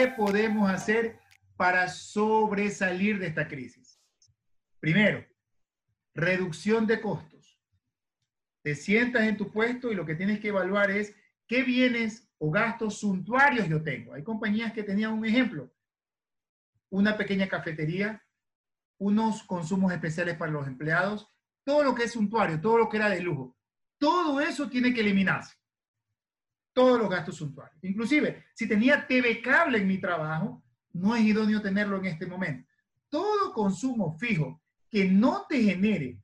¿Qué podemos hacer para sobresalir de esta crisis? Primero, reducción de costos. Te sientas en tu puesto y lo que tienes que evaluar es qué bienes o gastos suntuarios yo tengo. Hay compañías que tenían un ejemplo, una pequeña cafetería, unos consumos especiales para los empleados, todo lo que es suntuario, todo lo que era de lujo. Todo eso tiene que eliminarse. Todos los gastos suntuarios. Inclusive, si tenía TV cable en mi trabajo, no es idóneo tenerlo en este momento. Todo consumo fijo que no te genere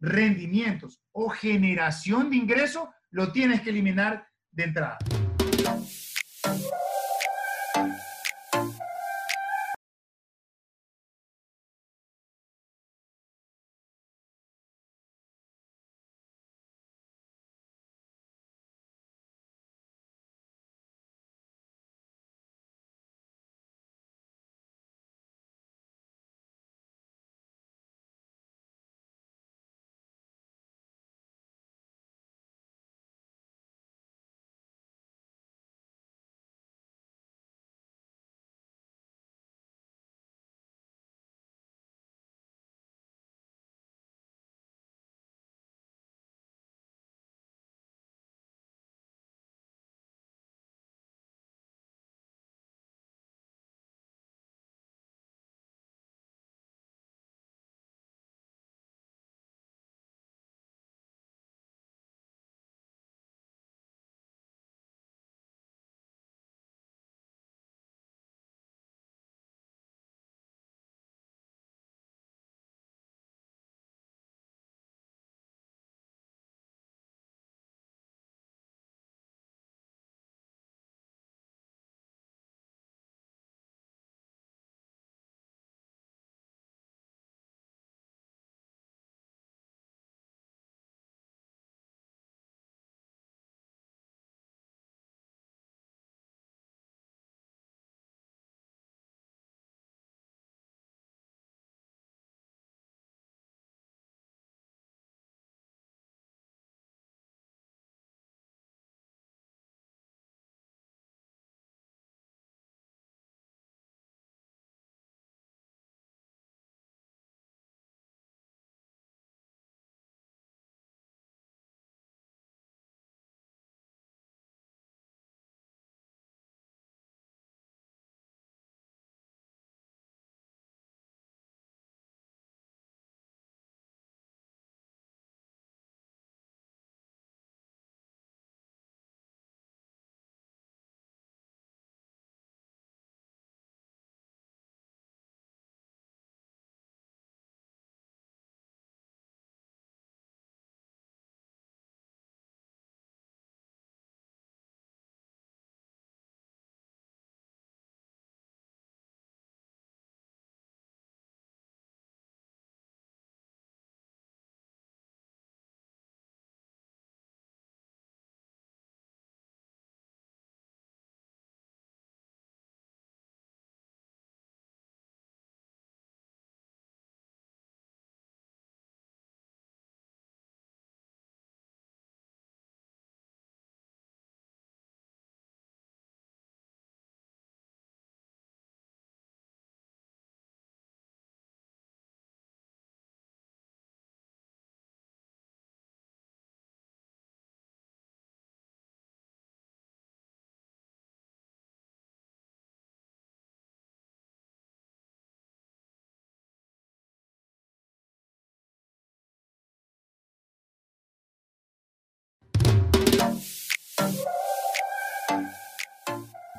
rendimientos o generación de ingresos, lo tienes que eliminar de entrada.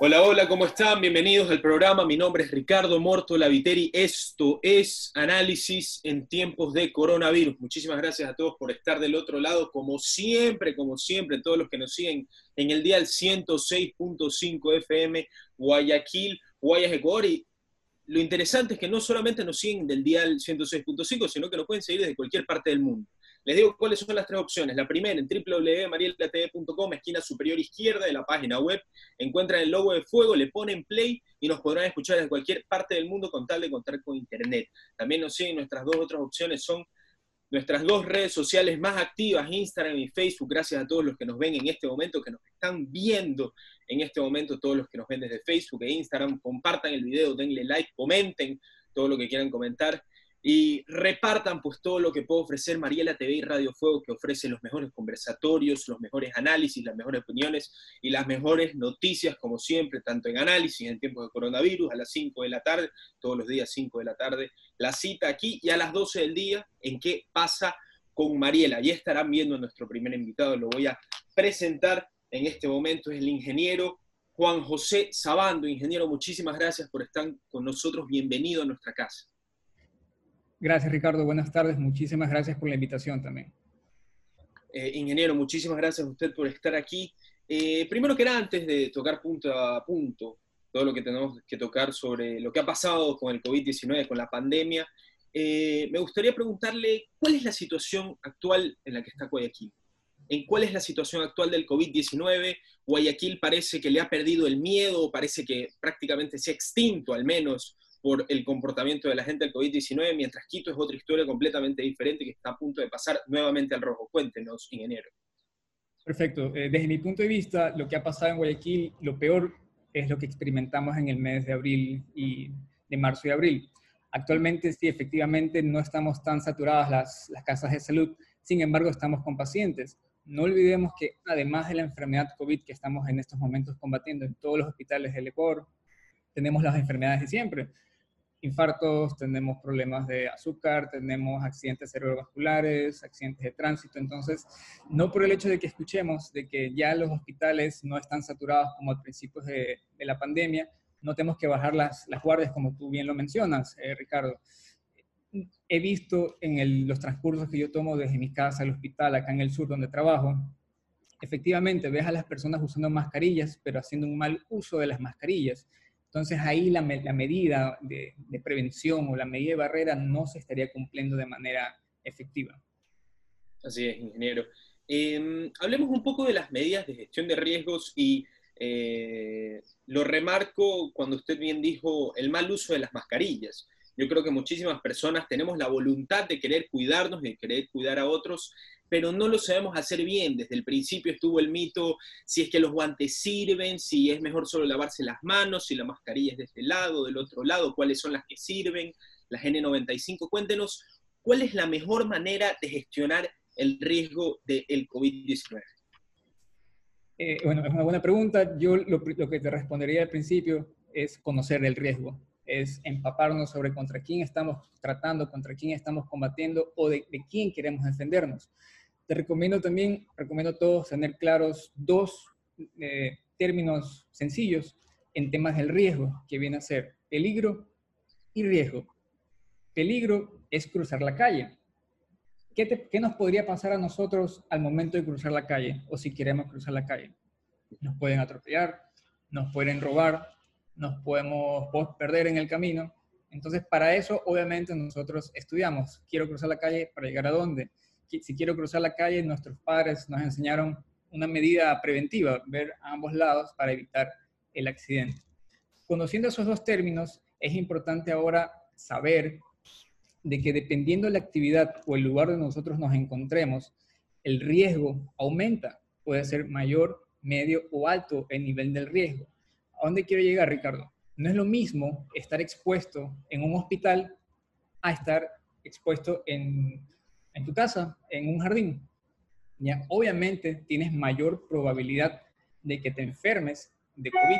Hola, hola, ¿cómo están? Bienvenidos al programa. Mi nombre es Ricardo Morto Laviteri. Esto es Análisis en tiempos de coronavirus. Muchísimas gracias a todos por estar del otro lado. Como siempre, como siempre, todos los que nos siguen en el dial 106.5 FM, Guayaquil, Guayas, Ecuador. Y lo interesante es que no solamente nos siguen del dial 106.5, sino que nos pueden seguir desde cualquier parte del mundo. Les digo cuáles son las tres opciones. La primera, en www.marielatv.com, esquina superior izquierda de la página web, encuentran el logo de fuego, le ponen play y nos podrán escuchar desde cualquier parte del mundo con tal de contar con internet. También nos siguen nuestras dos otras opciones, son nuestras dos redes sociales más activas, Instagram y Facebook. Gracias a todos los que nos ven en este momento, que nos están viendo en este momento, todos los que nos ven desde Facebook e Instagram. Compartan el video, denle like, comenten todo lo que quieran comentar y repartan pues todo lo que puede ofrecer Mariela TV y Radio Fuego, que ofrece los mejores conversatorios, los mejores análisis, las mejores opiniones y las mejores noticias, como siempre, tanto en análisis en tiempos de coronavirus, a las 5 de la tarde, todos los días 5 de la tarde, la cita aquí y a las 12 del día en qué pasa con Mariela. Ya estarán viendo a nuestro primer invitado, lo voy a presentar en este momento, es el ingeniero Juan José Sabando. Ingeniero, muchísimas gracias por estar con nosotros, bienvenido a nuestra casa. Gracias, Ricardo. Buenas tardes. Muchísimas gracias por la invitación también. Eh, ingeniero, muchísimas gracias a usted por estar aquí. Eh, primero que nada, antes de tocar punto a punto todo lo que tenemos que tocar sobre lo que ha pasado con el COVID-19, con la pandemia, eh, me gustaría preguntarle cuál es la situación actual en la que está Guayaquil. ¿En cuál es la situación actual del COVID-19? Guayaquil parece que le ha perdido el miedo, parece que prácticamente se ha extinto al menos por el comportamiento de la gente del COVID-19, mientras Quito es otra historia completamente diferente que está a punto de pasar nuevamente al rojo. Cuéntenos, ingeniero. Perfecto. Eh, desde mi punto de vista, lo que ha pasado en Guayaquil, lo peor es lo que experimentamos en el mes de abril y de marzo y abril. Actualmente sí, efectivamente no estamos tan saturadas las, las casas de salud, sin embargo estamos con pacientes. No olvidemos que además de la enfermedad COVID que estamos en estos momentos combatiendo en todos los hospitales del Ecuador, tenemos las enfermedades de siempre infartos, tenemos problemas de azúcar, tenemos accidentes cerebrovasculares, accidentes de tránsito. Entonces, no por el hecho de que escuchemos de que ya los hospitales no están saturados como a principios de, la pandemia, no tenemos que bajar las, las, guardias como tú bien lo mencionas, eh, Ricardo. He visto en los transcursos que yo tomo desde mi casa al hospital, acá en el sur donde trabajo, efectivamente ves a las personas usando mascarillas, pero haciendo un mal uso de las mascarillas. Entonces ahí la, medida de, prevención o la medida de barrera no se estaría cumpliendo de manera efectiva. Así es, ingeniero. Em, hablemos un poco de las medidas de gestión de riesgos y eh, lo remarco cuando usted bien dijo el mal uso de las mascarillas. Yo creo que muchísimas personas tenemos la voluntad de querer cuidarnos, de querer cuidar a otros, pero no lo sabemos hacer bien. Desde el principio estuvo el mito si es que los guantes sirven, si es mejor solo lavarse las manos, si la mascarilla es de este lado, del otro lado, cuáles son las que sirven, las N95. Cuéntenos, ¿cuál es la mejor manera de gestionar el riesgo del COVID-19? Eh, bueno, es una buena pregunta. Yo lo, que te respondería al principio es conocer el riesgo, es empaparnos sobre contra quién estamos tratando, contra quién estamos combatiendo o de, de quién queremos defendernos. Te recomiendo también, recomiendo a todos tener claros dos eh, términos sencillos en temas del riesgo, que viene a ser peligro y riesgo. Peligro es cruzar la calle. ¿Qué, ¿Qué, nos podría pasar a nosotros al momento de cruzar la calle o si queremos cruzar la calle? Nos pueden atropellar, nos pueden robar, nos podemos perder en el camino. Entonces, para eso, obviamente, nosotros estudiamos. Quiero cruzar la calle para llegar a dónde si quiero cruzar la calle, nuestros padres nos enseñaron una medida preventiva, ver a ambos lados para evitar el accidente. Conociendo esos dos términos, es importante ahora saber de que dependiendo de la actividad o el lugar donde nosotros nos encontremos, el riesgo aumenta. Puede ser mayor, medio o alto el nivel del riesgo. ¿A dónde quiero llegar, Ricardo? No es lo mismo estar expuesto en un hospital a estar expuesto en en tu casa, en un jardín, ya obviamente tienes mayor probabilidad de que te enfermes de COVID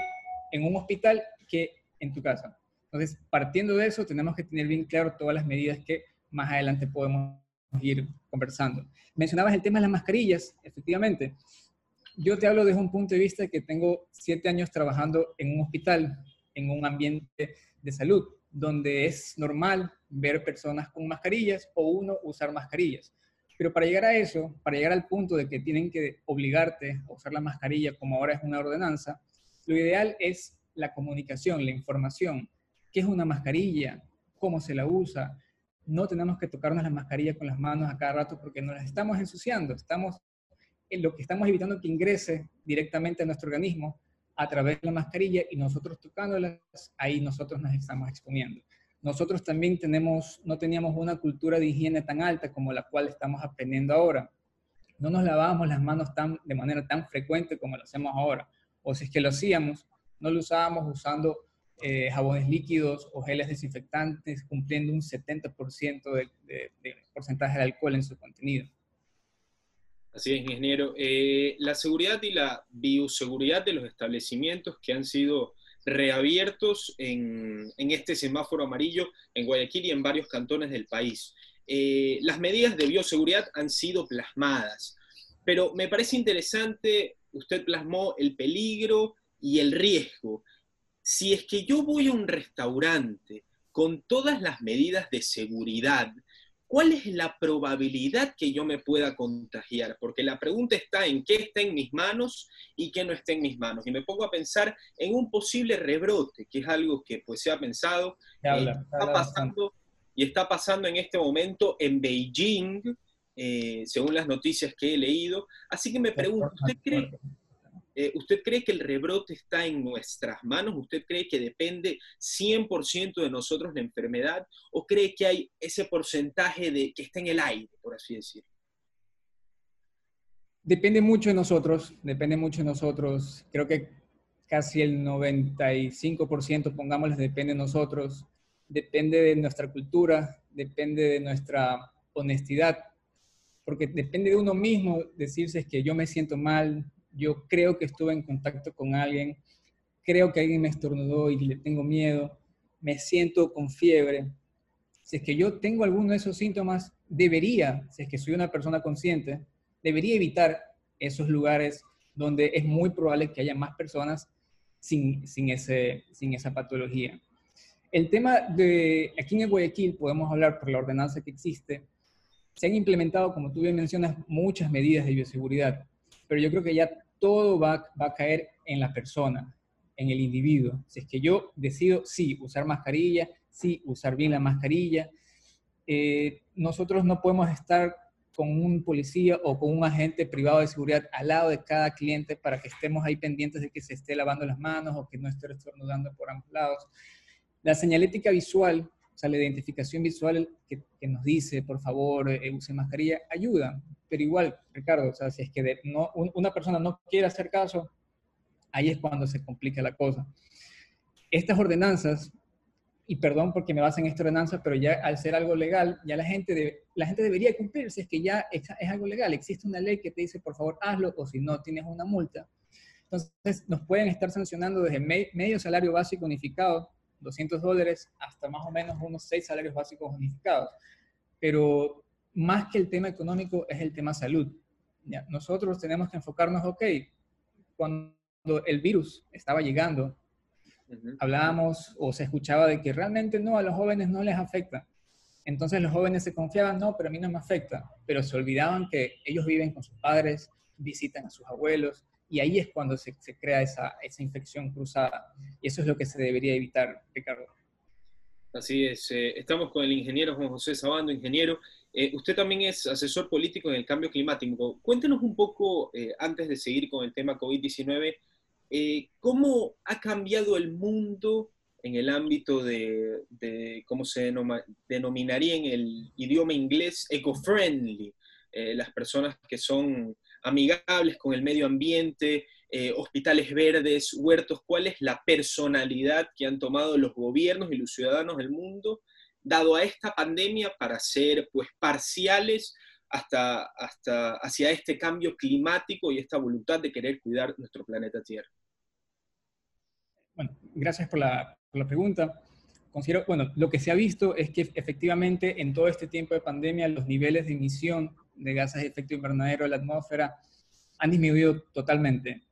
en un hospital que en tu casa. Entonces, partiendo de eso, tenemos que tener bien claro todas las medidas que más adelante podemos ir conversando. Mencionabas el tema de las mascarillas, efectivamente. Yo te hablo desde un punto de vista que tengo siete años trabajando en un hospital, en un ambiente de salud donde es normal ver personas con mascarillas o uno usar mascarillas. Pero para llegar a eso, para llegar al punto de que tienen que obligarte a usar la mascarilla como ahora es una ordenanza, lo ideal es la comunicación, la información. ¿Qué es una mascarilla? ¿Cómo se la usa? No tenemos que tocarnos la mascarilla con las manos a cada rato porque nos las estamos ensuciando. Estamos, en lo que estamos evitando que ingrese directamente a nuestro organismo a través de la mascarilla y nosotros tocándolas, ahí nosotros nos estamos exponiendo. nosotros también tenemos, no teníamos una cultura de higiene tan alta como la cual estamos aprendiendo ahora. No nos lavábamos las manos tan, de manera tan frecuente como lo hacemos ahora. O si es que lo hacíamos, no lo usábamos usando eh, jabones líquidos o geles desinfectantes, cumpliendo un 70% de, de, porcentaje de alcohol en su contenido. Así es, ingeniero. Eh, la seguridad y la bioseguridad de los establecimientos que han sido reabiertos en, este semáforo amarillo en Guayaquil y en varios cantones del país. Eh, las medidas de bioseguridad han sido plasmadas, pero me parece interesante, usted plasmó el peligro y el riesgo. Si es que yo voy a un restaurante con todas las medidas de seguridad, ¿cuál es la probabilidad que yo me pueda contagiar? Porque la pregunta está en qué está en mis manos y qué no está en mis manos. Y me pongo a pensar en un posible rebrote, que es algo que pues se ha pensado, eh, está pasando, y está pasando en este momento en Beijing, eh, según las noticias que he leído. Así que me pregunto, ¿usted cree, eh, ¿Usted cree que el rebrote está en nuestras manos? ¿Usted cree que depende 100% de nosotros la enfermedad? ¿O cree que hay ese porcentaje de que está en el aire, por así decirlo? Depende mucho de nosotros, depende mucho de nosotros. Creo que casi el 95%, pongámosles, depende de nosotros. Depende de nuestra cultura, depende de nuestra honestidad, porque depende de uno mismo decirse que yo me siento mal, yo creo que estuve en contacto con alguien, creo que alguien me estornudó y le tengo miedo, me siento con fiebre. Si es que yo tengo alguno de esos síntomas, debería, si es que soy una persona consciente, debería evitar esos lugares donde es muy probable que haya más personas sin, sin, esa patología. El tema de, aquí en Guayaquil podemos hablar por la ordenanza que existe, se han implementado, como tú bien mencionas, muchas medidas de bioseguridad pero yo creo que ya todo va, va a caer en la persona, en el individuo. Si es que yo decido, sí, usar mascarilla, sí, usar bien la mascarilla, eh, nosotros no podemos estar con un policía o con un agente privado de seguridad al lado de cada cliente para que estemos ahí pendientes de que se esté lavando las manos o que no esté estornudando por ambos lados. La señalética visual o sea, la identificación visual que, nos dice, por favor, eh, use mascarilla, ayuda. Pero igual, Ricardo, o sea, si es que no, una persona no quiere hacer caso, ahí es cuando se complica la cosa. Estas ordenanzas, y perdón porque me basan en esta ordenanza, pero ya al ser algo legal, ya la gente, la gente debería cumplir, si es que ya es, algo legal. Existe una ley que te dice, por favor, hazlo, o si no, tienes una multa. Entonces, nos pueden estar sancionando desde medio salario básico unificado 200 dólares hasta más o menos unos 6 salarios básicos unificados. Pero más que el tema económico es el tema salud. ¿ya? Nosotros tenemos que enfocarnos, ok, cuando el virus estaba llegando, hablábamos o se escuchaba de que realmente no, a los jóvenes no les afecta. Entonces los jóvenes se confiaban, no, pero a mí no me afecta. Pero se olvidaban que ellos viven con sus padres, visitan a sus abuelos, y ahí es cuando se, crea esa, esa, infección cruzada. Y eso es lo que se debería evitar, Ricardo. Así es. Eh, estamos con el ingeniero Juan José Sabando, ingeniero. Eh, usted también es asesor político en el cambio climático. Cuéntenos un poco, eh, antes de seguir con el tema COVID-19, cómo ha cambiado el mundo en el ámbito de, de cómo se denominaría en el idioma inglés, eco-friendly, las personas que son amigables con el medio ambiente, eh, hospitales verdes, huertos, cuál es la personalidad que han tomado los gobiernos y los ciudadanos del mundo, dado a esta pandemia, para ser pues parciales hasta, hasta hacia este cambio climático y esta voluntad de querer cuidar nuestro planeta Tierra. Bueno, gracias por la, por la pregunta. Considero, bueno, lo que se ha visto es que efectivamente en todo este tiempo de pandemia los niveles de emisión de gases de efecto invernadero de la atmósfera han disminuido totalmente,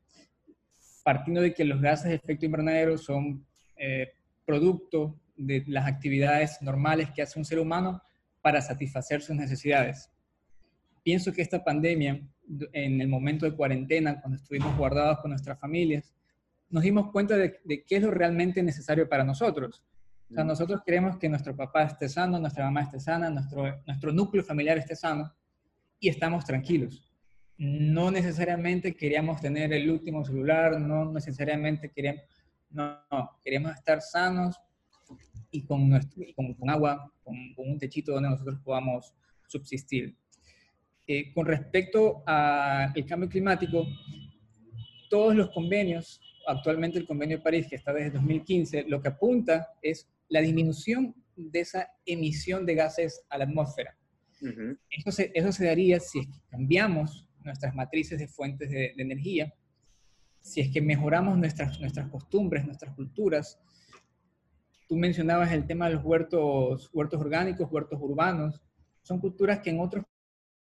partiendo de que los gases de efecto invernadero son eh, producto de las actividades normales que hace un ser humano para satisfacer sus necesidades. Pienso que esta pandemia, en el momento de cuarentena, cuando estuvimos guardados con nuestras familias, nos dimos cuenta de, de qué es lo realmente necesario para nosotros. O sea, mm. nosotros queremos que nuestro papá esté sano, nuestra mamá esté sana, nuestro, nuestro núcleo familiar esté sano y estamos tranquilos. No necesariamente queríamos tener el último celular, no necesariamente queríamos, no, queríamos estar sanos y con, con, agua, con, un techito donde nosotros podamos subsistir. Eh, con respecto al cambio climático, todos los convenios, actualmente el convenio de París, que está desde 2015, lo que apunta es la disminución de esa emisión de gases a la atmósfera. eso, se, eso se daría si es que cambiamos nuestras matrices de fuentes de, de energía, si es que mejoramos nuestras, nuestras costumbres, nuestras culturas. Tú mencionabas el tema de los huertos, huertos orgánicos, huertos urbanos. Son culturas que en otros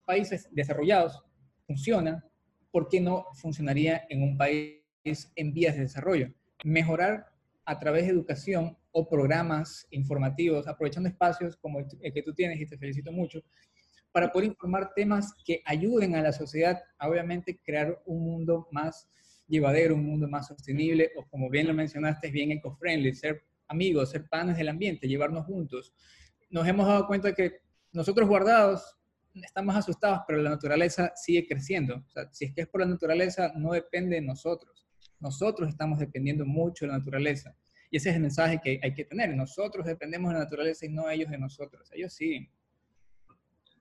países desarrollados funcionan. ¿Por qué no funcionaría en un país en vías de desarrollo? Mejorar a través de educación o programas informativos, aprovechando espacios como el que tú tienes y te felicito mucho, para poder informar temas que ayuden a la sociedad obviamente crear un mundo más llevadero, un mundo más sostenible, o como bien lo mencionaste, bien eco-friendly, ser amigos, ser panes del ambiente, llevarnos juntos. Nos hemos dado cuenta que nosotros guardados estamos asustados, pero la naturaleza sigue creciendo. Si es que es por la naturaleza, no depende de nosotros. Nosotros estamos dependiendo mucho de la naturaleza. Y ese es el mensaje que hay que tener. Nosotros dependemos de la naturaleza y no ellos de nosotros. Ellos sí.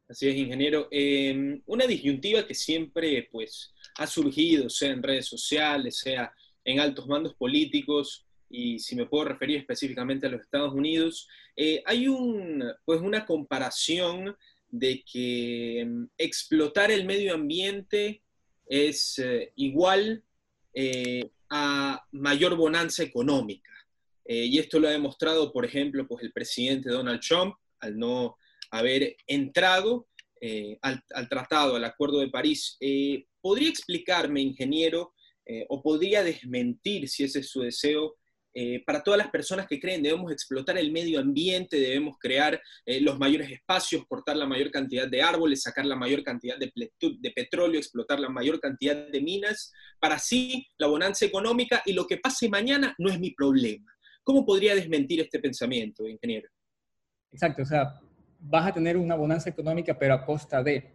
Así es, ingeniero. Em, una disyuntiva que siempre pues, ha surgido, sea en redes sociales, sea en altos mandos políticos, y si me puedo referir específicamente a los Estados Unidos, eh, hay un, pues, una comparación de que em, explotar el medio ambiente es eh, igual eh, a mayor bonanza económica. y esto lo ha demostrado, por ejemplo, pues, el presidente Donald Trump, al no haber entrado eh, al, tratado, al Acuerdo de París. ¿Podría explicarme, ingeniero, eh, o podría desmentir, si ese es su deseo, para todas las personas que creen debemos explotar el medio ambiente, debemos crear los mayores espacios, cortar la mayor cantidad de árboles, sacar la mayor cantidad de, de petróleo, explotar la mayor cantidad de minas, para así la bonanza económica y lo que pase mañana no es mi problema? ¿Cómo podría desmentir este pensamiento, ingeniero? Exacto, o sea, vas a tener una bonanza económica, pero a costa de.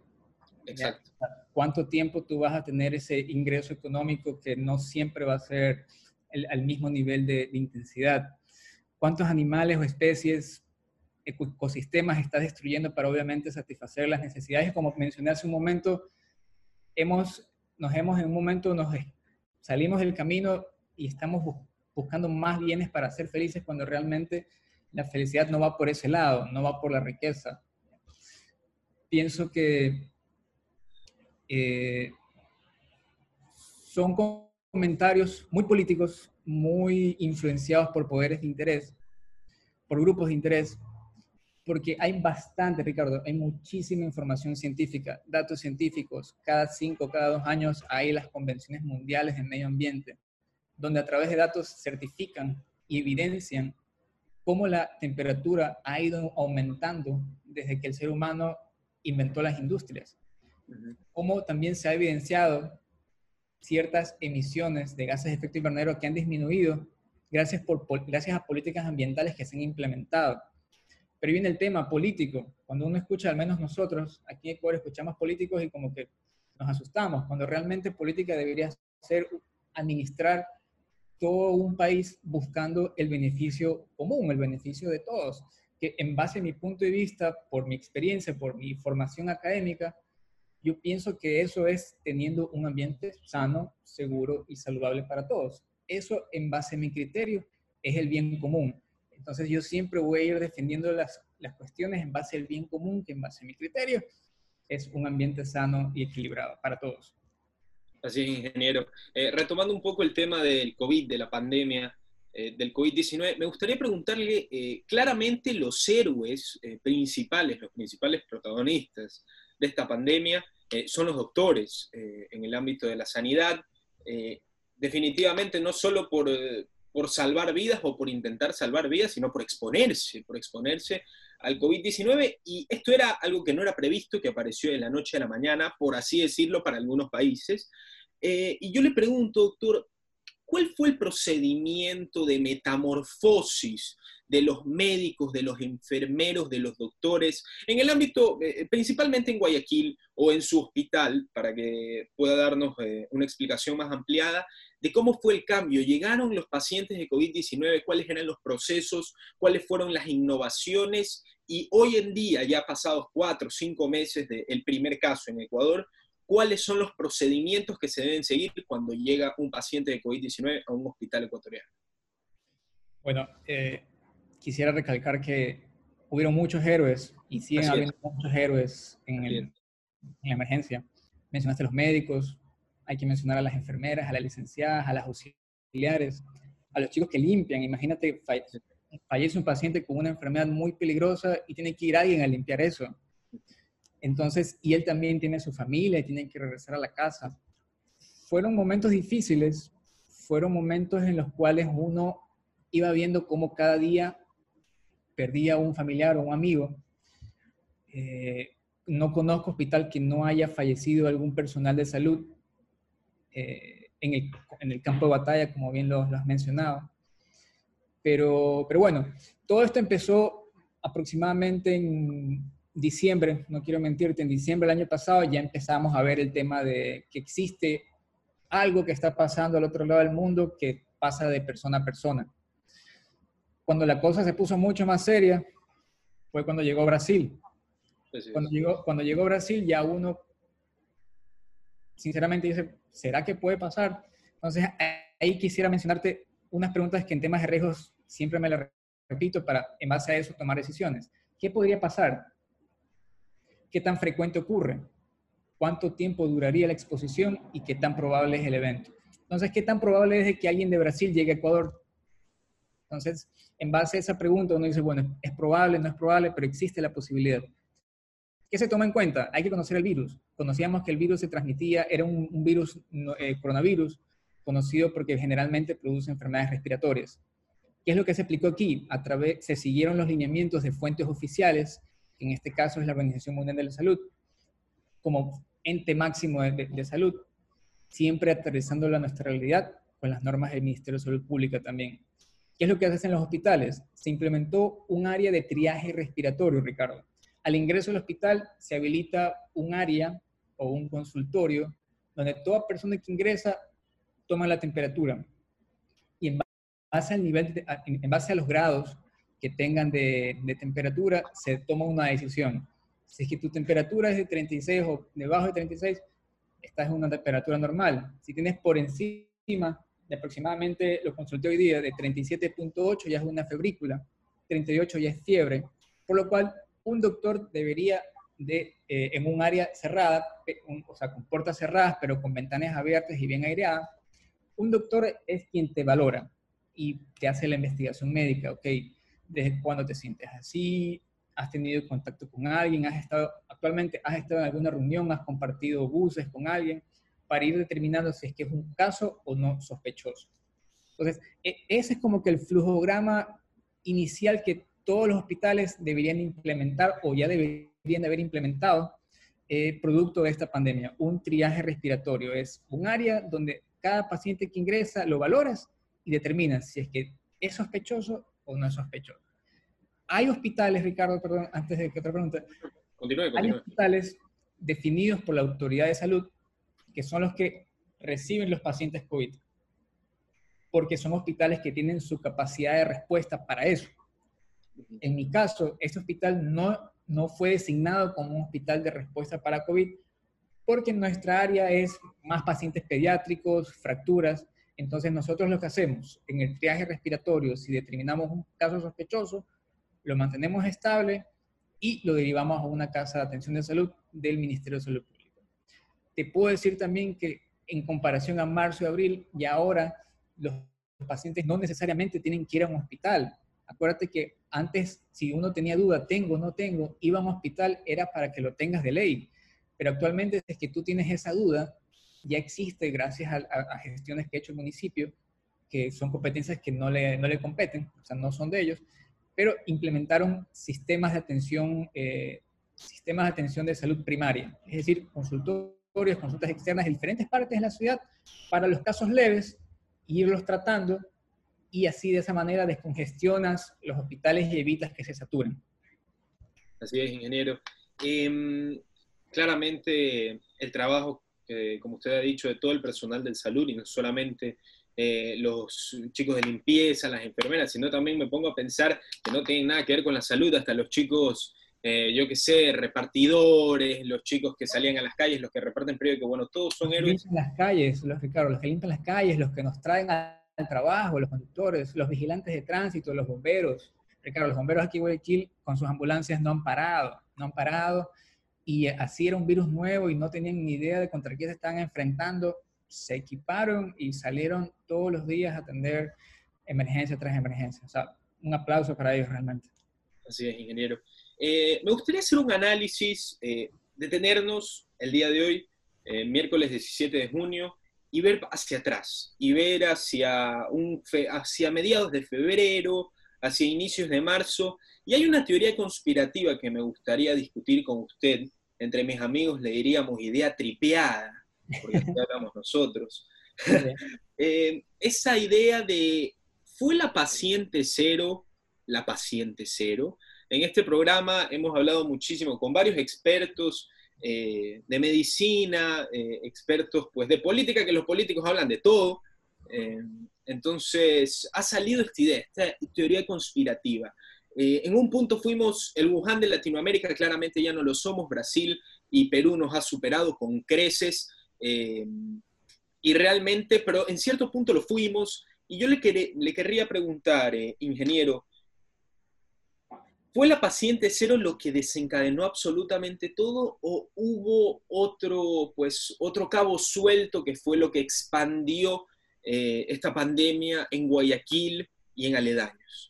Exacto. ¿Cuánto tiempo tú vas a tener ese ingreso económico que no siempre va a ser el, al mismo nivel de, intensidad? ¿Cuántos animales o especies, ecosistemas estás destruyendo para obviamente satisfacer las necesidades? Como mencioné hace un momento, hemos, nos hemos en un momento, nos salimos del camino y estamos buscando más bienes para ser felices cuando realmente la felicidad no va por ese lado, no va por la riqueza. Pienso que eh, son comentarios muy políticos, muy influenciados por poderes de interés, por grupos de interés, porque hay bastante, Ricardo, hay muchísima información científica, datos científicos. Cada cinco, cada dos años hay las convenciones mundiales de medio ambiente, donde a través de datos certifican y evidencian cómo la temperatura ha ido aumentando desde que el ser humano inventó las industrias. Cómo también se ha evidenciado ciertas emisiones de gases de efecto invernadero que han disminuido gracias, gracias a políticas ambientales que se han implementado. Pero viene el tema político. Cuando uno escucha, al menos nosotros, aquí en Ecuador escuchamos políticos y como que nos asustamos, cuando realmente política debería ser administrar todo un país buscando el beneficio común, el beneficio de todos, que en base a mi punto de vista, por mi experiencia, por mi formación académica, yo pienso que eso es teniendo un ambiente sano, seguro y saludable para todos. Eso, en base a mi criterio, es el bien común. Entonces yo siempre voy a ir defendiendo las, las cuestiones en base al bien común, que en base a mi criterio es un ambiente sano y equilibrado para todos. Así es, ingeniero. Eh, retomando un poco el tema del COVID, de la pandemia, eh, del COVID-19, me gustaría preguntarle eh, claramente los héroes principales, los principales protagonistas de esta pandemia son los doctores en el ámbito de la sanidad. definitivamente no solo por, por salvar vidas o por intentar salvar vidas, sino por exponerse, por exponerse al COVID-19 y esto era algo que no era previsto, que apareció de la noche a la mañana, por así decirlo, para algunos países. Eh, y yo le pregunto, doctor, ¿Cuál fue el procedimiento de metamorfosis de los médicos, de los enfermeros, de los doctores, en el ámbito, eh, principalmente en Guayaquil o en su hospital, para que pueda darnos eh, una explicación más ampliada, de cómo fue el cambio. ¿Llegaron los pacientes de COVID-19? ¿Cuáles eran los procesos? ¿Cuáles fueron las innovaciones? Y hoy en día, ya pasados cuatro o cinco meses del primer caso en Ecuador, ¿cuáles son los procedimientos que se deben seguir cuando llega un paciente de COVID-19 a un hospital ecuatoriano? Bueno, eh, quisiera recalcar que hubieron muchos héroes y siguen habiendo muchos héroes en, en, la emergencia. Mencionaste a los médicos, hay que mencionar a las enfermeras, a las licenciadas, a las auxiliares, a los chicos que limpian. Imagínate, fallece un paciente con una enfermedad muy peligrosa y tiene que ir alguien a limpiar eso. Entonces, y él también tiene su familia y tiene que regresar a la casa. Fueron momentos difíciles, fueron momentos en los cuales uno iba viendo cómo cada día perdía un familiar o un amigo. Eh, no conozco hospital que no haya fallecido algún personal de salud eh, en, el, campo de batalla, como bien lo, has mencionado. Pero, pero bueno, todo esto empezó aproximadamente en diciembre, no quiero mentirte, en diciembre del año pasado ya empezamos a ver el tema de que existe algo que está pasando al otro lado del mundo que pasa de persona a persona cuando la cosa se puso mucho más seria fue cuando llegó Brasil. Cuando llegó, cuando llegó Brasil ya uno sinceramente dice, ¿será que puede pasar? Entonces ahí quisiera mencionarte unas preguntas que en temas de riesgos siempre me las repito para en base a eso tomar decisiones. ¿Qué podría pasar? ¿Qué tan frecuente ocurre? ¿Cuánto tiempo duraría la exposición y qué tan probable es el evento? Entonces, ¿qué tan probable es que alguien de Brasil llegue a Ecuador? Entonces, en base a esa pregunta uno dice, bueno, es probable, no es probable, pero existe la posibilidad. ¿Qué se toma en cuenta? Hay que conocer el virus. Conocíamos que el virus se transmitía, era un, virus, eh, coronavirus, conocido porque generalmente produce enfermedades respiratorias. ¿Qué es lo que se explicó aquí? A través, se siguieron los lineamientos de fuentes oficiales, en este caso es la Organización Mundial de la Salud, como ente máximo de, salud, siempre aterrizándolo a nuestra realidad con las normas del Ministerio de Salud Pública también. ¿Qué es lo que haces en los hospitales? Se implementó un área de triaje respiratorio, Ricardo. Al ingreso al hospital se habilita un área o un consultorio donde toda persona que ingresa toma la temperatura y en base, al nivel en base a los grados que tengan de, temperatura se toma una decisión. Si es que tu temperatura es de 36 o debajo de 36, estás en una temperatura normal. Si tienes por encima de aproximadamente, lo consulté hoy día, de 37.8 ya es una febrícula, 38 ya es fiebre, por lo cual un doctor debería de, eh, en un área cerrada, o sea, con puertas cerradas, pero con ventanas abiertas y bien aireadas, un doctor es quien te valora y te hace la investigación médica, ¿ok? ¿Desde cuándo te sientes así? ¿Has tenido contacto con alguien? ¿Has estado, actualmente has estado en alguna reunión? ¿Has compartido buses con alguien? para ir determinando si es que es un caso o no sospechoso. Entonces, e, ese es como que el flujograma inicial que todos los hospitales deberían implementar o ya deberían de haber implementado eh, producto de esta pandemia. Un triaje respiratorio es un área donde cada paciente que ingresa lo valoras y determinas si es que es sospechoso o no es sospechoso. Hay hospitales, Ricardo, perdón, antes de que otra pregunta. Continúe, continúe. Hay hospitales definidos por la autoridad de salud que son los que reciben los pacientes COVID, porque son hospitales que tienen su capacidad de respuesta para eso. En mi caso, este hospital no, no fue designado como un hospital de respuesta para COVID, porque nuestra área es más pacientes pediátricos, fracturas. Entonces nosotros lo que hacemos en el triaje respiratorio, si determinamos un caso sospechoso, lo mantenemos estable y lo derivamos a una casa de atención de salud del Ministerio de Salud te puedo decir también que en comparación a marzo y abril, y ahora los pacientes no necesariamente tienen que ir a un hospital. Acuérdate que antes, si uno tenía duda, tengo o no tengo, iba a un hospital, era para que lo tengas de ley. Pero actualmente, es que tú tienes esa duda, ya existe gracias a, gestiones que ha hecho el municipio, que son competencias que no le, no le competen, o sea, no son de ellos, pero implementaron sistemas de atención, eh, sistemas de atención de salud primaria, es decir, consultor consultas externas de diferentes partes de la ciudad para los casos leves irlos tratando y así de esa manera descongestionas los hospitales y evitas que se saturen. Así es, ingeniero. Em, claramente el trabajo, como usted ha dicho, de todo el personal del salud y no solamente eh, los chicos de limpieza, las enfermeras, sino también me pongo a pensar que no tienen nada que ver con la salud, hasta los chicos, eh, yo qué sé, repartidores, los chicos que salían a las calles, los que reparten periódicos, bueno, todos son héroes. Los las calles, los, Ricardo, los que limpian las calles, los que nos traen al trabajo, los conductores, los vigilantes de tránsito, los bomberos. Ricardo, los bomberos aquí en Guayaquil con sus ambulancias no han parado, no han parado, y así era un virus nuevo y no tenían ni idea de contra qué se estaban enfrentando se equiparon y salieron todos los días a atender emergencia tras emergencia. O sea, un aplauso para ellos realmente. Así es, ingeniero. Eh, me gustaría hacer un análisis, eh, detenernos el día de hoy, eh, miércoles 17 de junio, y ver hacia atrás, y ver hacia, un hacia mediados de febrero, hacia inicios de marzo. Y hay una teoría conspirativa que me gustaría discutir con usted. Entre mis amigos le diríamos idea tripeada, porque así hablamos nosotros. Eh, esa idea de, ¿fue la paciente cero la paciente cero? En este programa hemos hablado muchísimo con varios expertos eh, de medicina, eh, expertos pues, de política, que los políticos hablan de todo. entonces, ha salido esta idea, esta teoría conspirativa. En un punto fuimos el Wuhan de Latinoamérica, claramente ya no lo somos, Brasil y Perú nos ha superado con creces, eh, y realmente, pero en cierto punto lo fuimos. Y yo le, le querría preguntar, eh, ingeniero, ¿fue la paciente cero lo que desencadenó absolutamente todo o hubo otro, pues, otro cabo suelto que fue lo que expandió eh, esta pandemia en Guayaquil y en aledaños?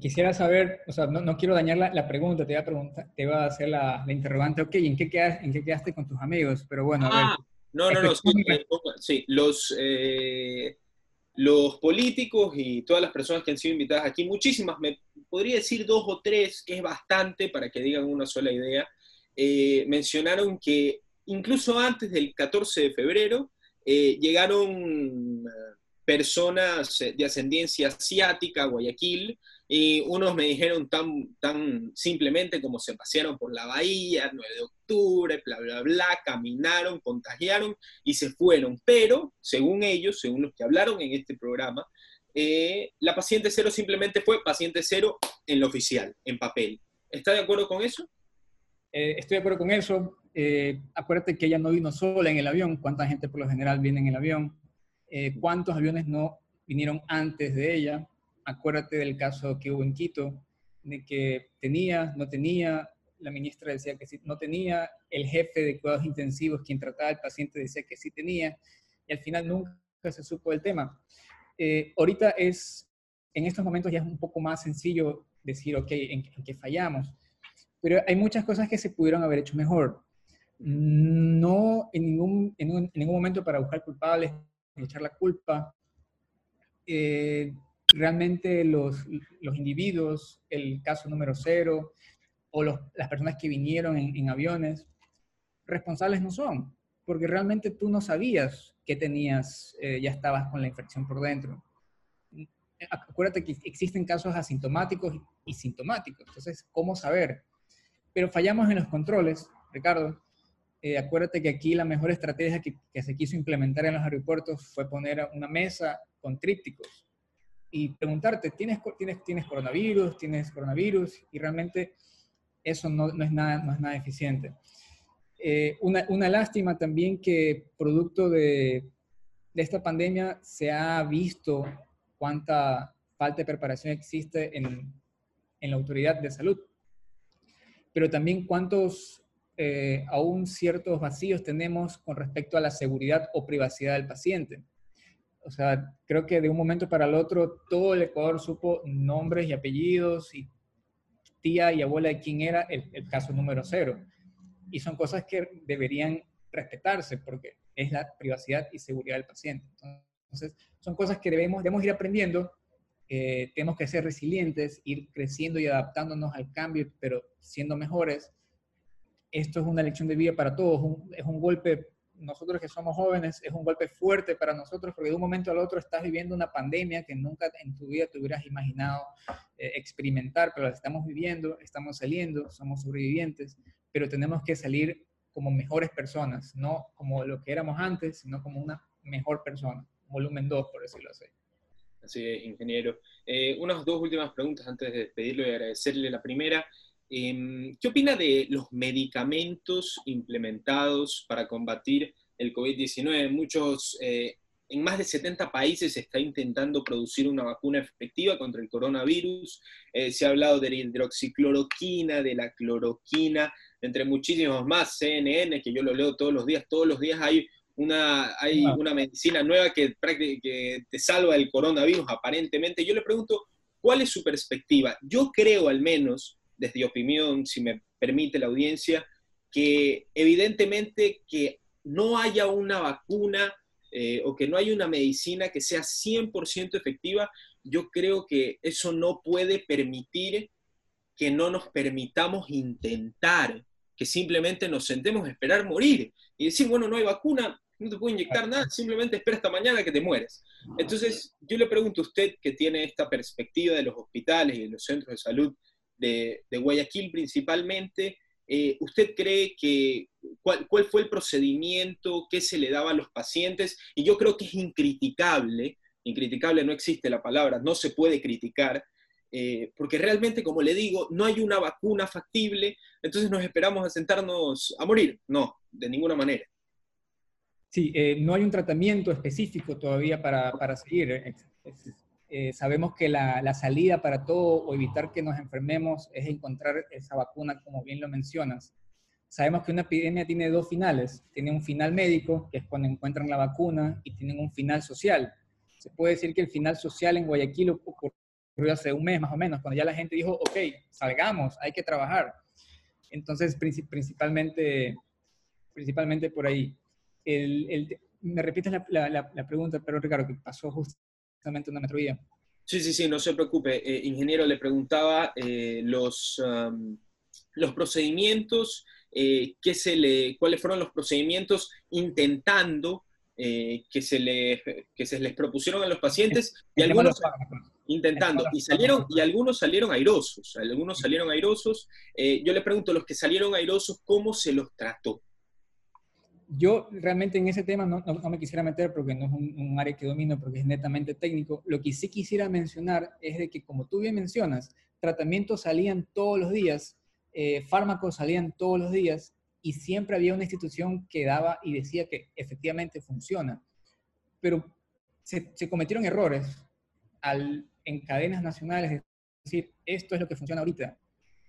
Quisiera saber, o sea, no, quiero dañar la, pregunta, te iba a, preguntar, te iba a hacer la, interrogante, ok, ¿en qué, quedaste, ¿en qué quedaste con tus amigos? Pero bueno, a ver. Ah, no, no, no, sí, los, eh, los políticos y todas las personas que han sido invitadas aquí, muchísimas, me podría decir dos o tres, que es bastante para que digan una sola idea, eh, mencionaron que incluso antes del 14 de febrero eh, llegaron personas de ascendencia asiática a Guayaquil, y unos me dijeron tan, tan simplemente como se pasearon por la bahía, 9 de octubre, bla, bla, bla, caminaron, contagiaron y se fueron. Pero, según ellos, según los que hablaron en este programa, eh, la paciente cero simplemente fue paciente cero en lo oficial, en papel. ¿Está de acuerdo con eso? Eh, estoy de acuerdo con eso. Eh, acuérdate que ella no vino sola en el avión. ¿Cuánta gente por lo general viene en el avión? ¿Cuántos aviones no vinieron antes de ella? Acuérdate del caso que hubo en Quito, de que tenía, no tenía, la ministra decía que sí, no tenía, el jefe de cuidados intensivos, quien trataba al paciente, decía que sí tenía, y al final nunca se supo del tema. Eh, ahorita es, en estos momentos ya es un poco más sencillo decir, ok, en, qué fallamos, pero hay muchas cosas que se pudieron haber hecho mejor. No en ningún, en, ningún momento para buscar culpables, echar la culpa. Eh, realmente los, los individuos, el caso número cero, o las personas que vinieron en, aviones, responsables no son, porque realmente tú no sabías que tenías, eh, ya estabas con la infección por dentro. Acuérdate que existen casos asintomáticos y sintomáticos, entonces, ¿cómo saber? Pero fallamos en los controles, Ricardo. Eh, acuérdate que aquí la mejor estrategia que, que se quiso implementar en los aeropuertos fue poner una mesa con trípticos y preguntarte, ¿tienes, tienes, ¿tienes coronavirus? ¿Tienes coronavirus? Y realmente eso no, no es, nada, no es nada eficiente. Eh, una, una, lástima también que producto de, de, esta pandemia se ha visto cuánta falta de preparación existe en, en la autoridad de salud, pero también cuántos eh, aún ciertos vacíos tenemos con respecto a la seguridad o privacidad del paciente o sea, creo que de un momento para el otro todo el Ecuador supo nombres y apellidos y tía y abuela de quién era el, caso número cero. Y son cosas que deberían respetarse porque es la privacidad y seguridad del paciente. Entonces, son cosas que debemos, debemos ir aprendiendo, eh, tenemos que ser resilientes, ir creciendo y adaptándonos al cambio, pero siendo mejores. Esto es una lección de vida para todos, es un golpe nosotros que somos jóvenes es un golpe fuerte para nosotros porque de un momento al otro estás viviendo una pandemia que nunca en tu vida te hubieras imaginado eh, experimentar, pero la estamos viviendo, estamos saliendo, somos sobrevivientes, pero tenemos que salir como mejores personas, no como lo que éramos antes, sino como una mejor persona, volumen 2, por decirlo así. Así es, ingeniero. Eh, unas dos últimas preguntas antes de despedirlo y agradecerle. La primera, em, ¿qué opina de los medicamentos implementados para combatir el COVID-19? Muchos, eh, en más de 70 países se está intentando producir una vacuna efectiva contra el coronavirus. Eh, se ha hablado de la hidroxicloroquina, de la cloroquina, entre muchísimos más, CNN, que yo lo leo todos los días. Todos los días hay una, hay una medicina nueva que, que te salva el coronavirus, aparentemente. Yo le pregunto, ¿cuál es su perspectiva? Yo creo, al menos, desde opinión, si me permite la audiencia, que evidentemente que no haya una vacuna eh, o que no haya una medicina que sea 100% efectiva, yo creo que eso no puede permitir que no nos permitamos intentar, que simplemente nos sentemos a esperar morir y decir, bueno, no hay vacuna, no te puedo inyectar nada, simplemente espera hasta mañana que te mueres. Entonces, yo le pregunto a usted que tiene esta perspectiva de los hospitales y de los centros de salud de, Guayaquil principalmente, eh, ¿usted cree que cuál, cuál, fue el procedimiento que se le daba a los pacientes? Y yo creo que es incriticable, incriticable no existe la palabra, no se puede criticar, eh, porque realmente, como le digo, no hay una vacuna factible, entonces nos esperamos a sentarnos a morir. No, de ninguna manera. Sí, eh, no hay un tratamiento específico todavía para, para seguir. Eh, sabemos que la, la, salida para todo o evitar que nos enfermemos es encontrar esa vacuna, como bien lo mencionas. Sabemos que una epidemia tiene dos finales. Tiene un final médico, que es cuando encuentran la vacuna, y tienen un final social. Se puede decir que el final social en Guayaquil ocurrió hace un mes más o menos, cuando ya la gente dijo, ok, salgamos, hay que trabajar. Entonces, principalmente, principalmente por ahí el, me repites la, la, pregunta, pero Ricardo, que pasó metrovía. Sí, sí, sí, no se preocupe. Eh, ingeniero, le preguntaba eh, los, los procedimientos, eh, qué se le, cuáles fueron los procedimientos intentando que, se le, que se les propusieron a los pacientes y algunos intentando y salieron y algunos salieron airosos, algunos salieron airosos. yo le pregunto, los que salieron airosos, ¿cómo se los trató? Yo realmente en ese tema no, me quisiera meter porque no es un, área que domino, porque es netamente técnico. Lo que sí quisiera mencionar es de que, como tú bien mencionas, tratamientos salían todos los días, eh, fármacos salían todos los días y siempre había una institución que daba y decía que efectivamente funciona. Pero se, cometieron errores al, en cadenas nacionales, es decir, esto es lo que funciona ahorita.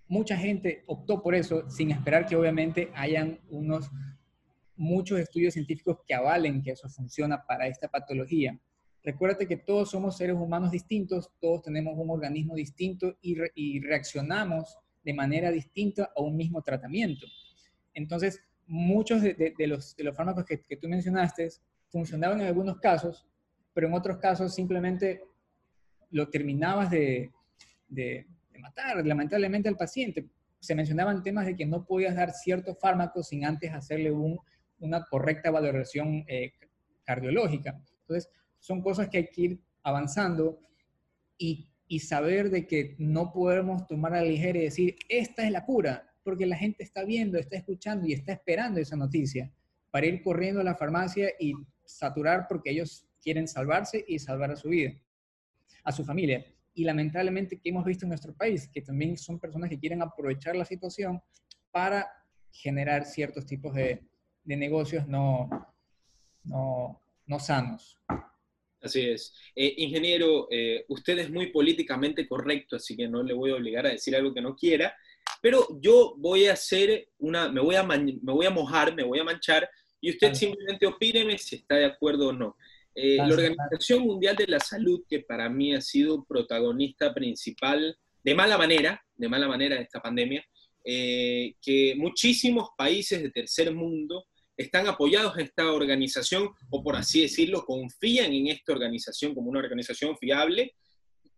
Mucha gente optó por eso sin esperar que obviamente hayan unos muchos estudios científicos que avalen que eso funciona para esta patología. Recuérdate que todos somos seres humanos distintos, todos tenemos un organismo distinto y, reaccionamos de manera distinta a un mismo tratamiento. Entonces, muchos de, los, fármacos que, tú mencionaste funcionaban en algunos casos, pero en otros casos simplemente lo terminabas de, de matar lamentablemente al paciente. Se mencionaban temas de que no podías dar ciertos fármacos sin antes hacerle un una correcta valoración eh, cardiológica. Entonces, son cosas que hay que ir avanzando y, y, saber de que no podemos tomar a la ligera y decir, esta es la cura, porque la gente está viendo, está escuchando y está esperando esa noticia para ir corriendo a la farmacia y saturar porque ellos quieren salvarse y salvar a su vida, a su familia. Y lamentablemente que hemos visto en nuestro país, que también son personas que quieren aprovechar la situación para generar ciertos tipos de, de negocios no, no, no sanos. Así es. Eh, ingeniero, eh, usted es muy políticamente correcto, así que no le voy a obligar a decir algo que no quiera, pero yo voy a hacer una, me voy a, me voy a mojar, me voy a manchar, y usted simplemente opíneme si está de acuerdo o no. Eh, la Organización Mundial de la Salud, que para mí ha sido protagonista principal, de mala manera, de mala manera de esta pandemia, que muchísimos países de tercer mundo están apoyados en esta organización o por así decirlo, confían en esta organización como una organización fiable.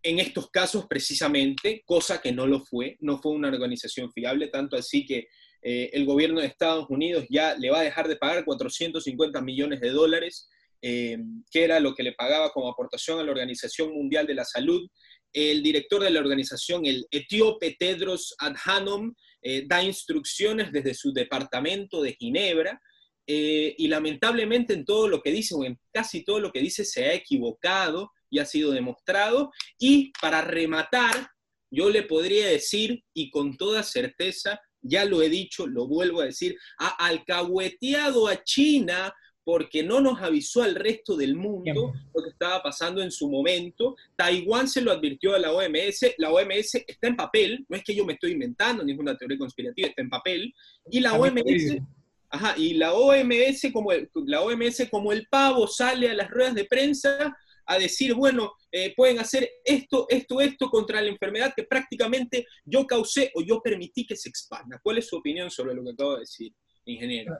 En estos casos precisamente, cosa que no lo fue, no fue una organización fiable, tanto así que eh, el gobierno de Estados Unidos ya le va a dejar de pagar 450 millones de dólares, eh, que era lo que le pagaba como aportación a la Organización Mundial de la Salud. El director de la organización, el etíope Tedros Adhanom, eh, da instrucciones desde su departamento de Ginebra y lamentablemente en todo lo que dice, o en casi todo lo que dice, se ha equivocado y ha sido demostrado. Y para rematar, yo le podría decir, y con toda certeza, ya lo he dicho, lo vuelvo a decir, ha alcahueteado a China porque no nos avisó al resto del mundo lo que estaba pasando en su momento. Taiwán se lo advirtió a la OMS, la OMS está en papel, no es que yo me estoy inventando ninguna teoría conspirativa, está en papel, y la OMS, ajá, y la OMS como la OMS como el pavo sale a las ruedas de prensa a decir, bueno, eh, pueden hacer esto, esto, esto contra la enfermedad que prácticamente yo causé o yo permití que se expanda. ¿Cuál es su opinión sobre lo que acabo de decir, ingeniero?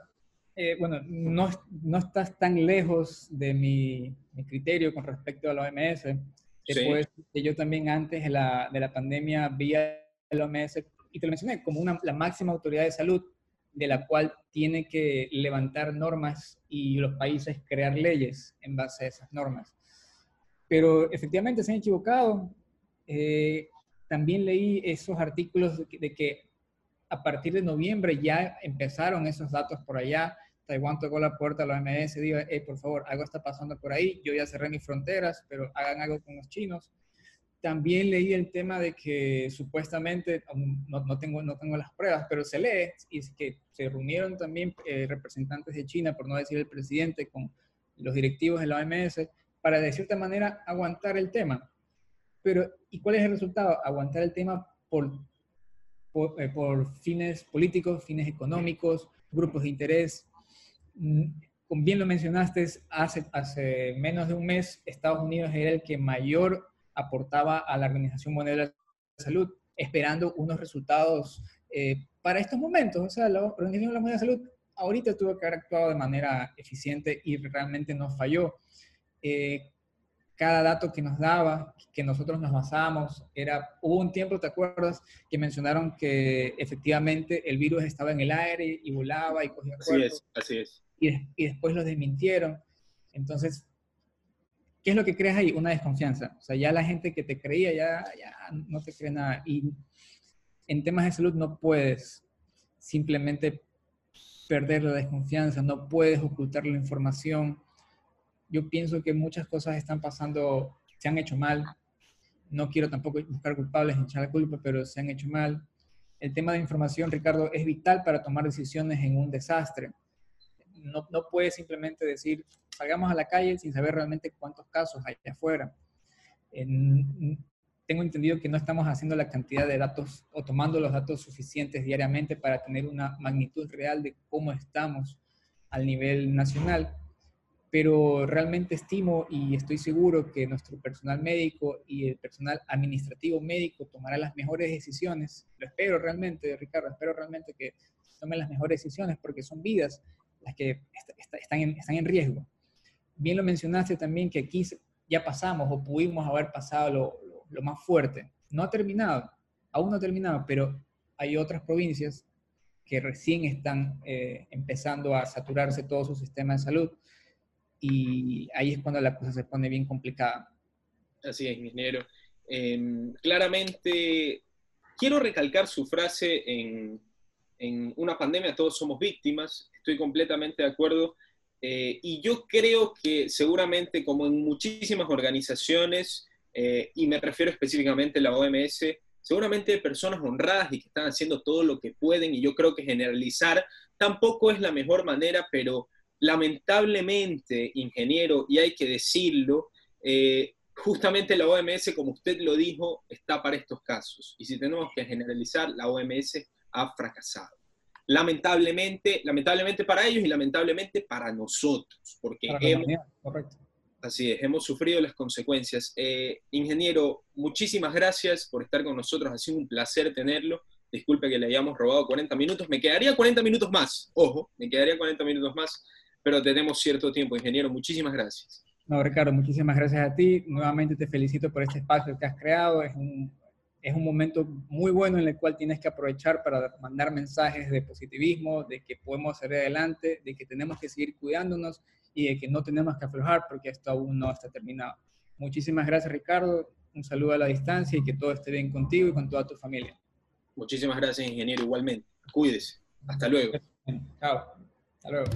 Eh, bueno, no, no, estás tan lejos de mi, mi, criterio con respecto a la OMS. Después que yo también antes de la, de la pandemia vi a la OMS, y te lo mencioné, como una, la máxima autoridad de salud de la cual tiene que levantar normas y los países crear leyes en base a esas normas. Pero efectivamente se han equivocado. Eh, también leí esos artículos de que, a partir de noviembre ya empezaron esos datos por allá. Taiwán tocó la puerta a la OMS, dijo, por favor, algo está pasando por ahí, yo ya cerré mis fronteras, pero hagan algo con los chinos. También leí el tema de que supuestamente, no, no tengo, no tengo las pruebas, pero se lee, y es que se reunieron también eh, representantes de China, por no decir el presidente, con los directivos de la OMS, para de cierta manera aguantar el tema. Pero, ¿y cuál es el resultado? Aguantar el tema por, por, eh, fines políticos, fines económicos, grupos de interés. Mm, como bien lo mencionaste, hace, hace menos de un mes Estados Unidos era el que mayor aportaba a la Organización Mundial de la Salud, esperando unos resultados eh, para estos momentos. O sea, la Organización Mundial de la Salud ahorita tuvo que haber actuado de manera eficiente y realmente no falló. Eh, cada dato que nos daba, que nosotros nos basábamos, era, hubo un tiempo, ¿te acuerdas?, que mencionaron que efectivamente el virus estaba en el aire y volaba y cogía Así es, así es. Y, y, después lo desmintieron. Entonces, ¿qué es lo que creas ahí? Una desconfianza. O sea, ya la gente que te creía ya, ya no te cree nada. Y en temas de salud no puedes simplemente perder la desconfianza, no puedes ocultar la información yo pienso que muchas cosas están pasando, se han hecho mal. No quiero tampoco buscar culpables, echar la culpa, pero se han hecho mal. El tema de información, Ricardo, es vital para tomar decisiones en un desastre. No, no simplemente decir, salgamos a la calle sin saber realmente cuántos casos hay afuera. tengo entendido que no estamos haciendo la cantidad de datos o tomando los datos suficientes diariamente para tener una magnitud real de cómo estamos al nivel nacional pero realmente estimo y estoy seguro que nuestro personal médico y el personal administrativo médico tomará las mejores decisiones. Lo espero realmente, Ricardo, espero realmente que tomen las mejores decisiones porque son vidas las que están, en, están en riesgo. Bien lo mencionaste también que aquí ya pasamos o pudimos haber pasado lo, lo, más fuerte. No ha terminado, aún no ha terminado, pero hay otras provincias que recién están eh, empezando a saturarse todo su sistema de salud y ahí es cuando la cosa se pone bien complicada. Así es, ingeniero. Em, claramente, quiero recalcar su frase en, en, una pandemia todos somos víctimas, estoy completamente de acuerdo, eh, y yo creo que seguramente como en muchísimas organizaciones, eh, y me refiero específicamente a la OMS, seguramente personas honradas y que están haciendo todo lo que pueden, y yo creo que generalizar tampoco es la mejor manera, pero Lamentablemente, ingeniero, y hay que decirlo, eh, justamente la OMS, como usted lo dijo, está para estos casos. Y si tenemos que generalizar, la OMS ha fracasado. Lamentablemente, lamentablemente para ellos y lamentablemente para nosotros, porque hemos, así es, hemos sufrido las consecuencias. Eh, ingeniero, muchísimas gracias por estar con nosotros, ha sido un placer tenerlo. Disculpe que le hayamos robado 40 minutos, me quedaría 40 minutos más, ojo, me quedaría 40 minutos más, pero tenemos cierto tiempo. Ingeniero, muchísimas gracias. No, Ricardo, muchísimas gracias a ti. Nuevamente te felicito por este espacio que has creado. Es un, es un momento muy bueno en el cual tienes que aprovechar para mandar mensajes de positivismo, de que podemos salir adelante, de que tenemos que seguir cuidándonos y de que no tenemos que aflojar porque esto aún no está terminado. Muchísimas gracias Ricardo, un saludo a la distancia y que todo esté bien contigo y con toda tu familia. Muchísimas gracias ingeniero, igualmente. Cuídese. Hasta luego. Chao. Hasta luego.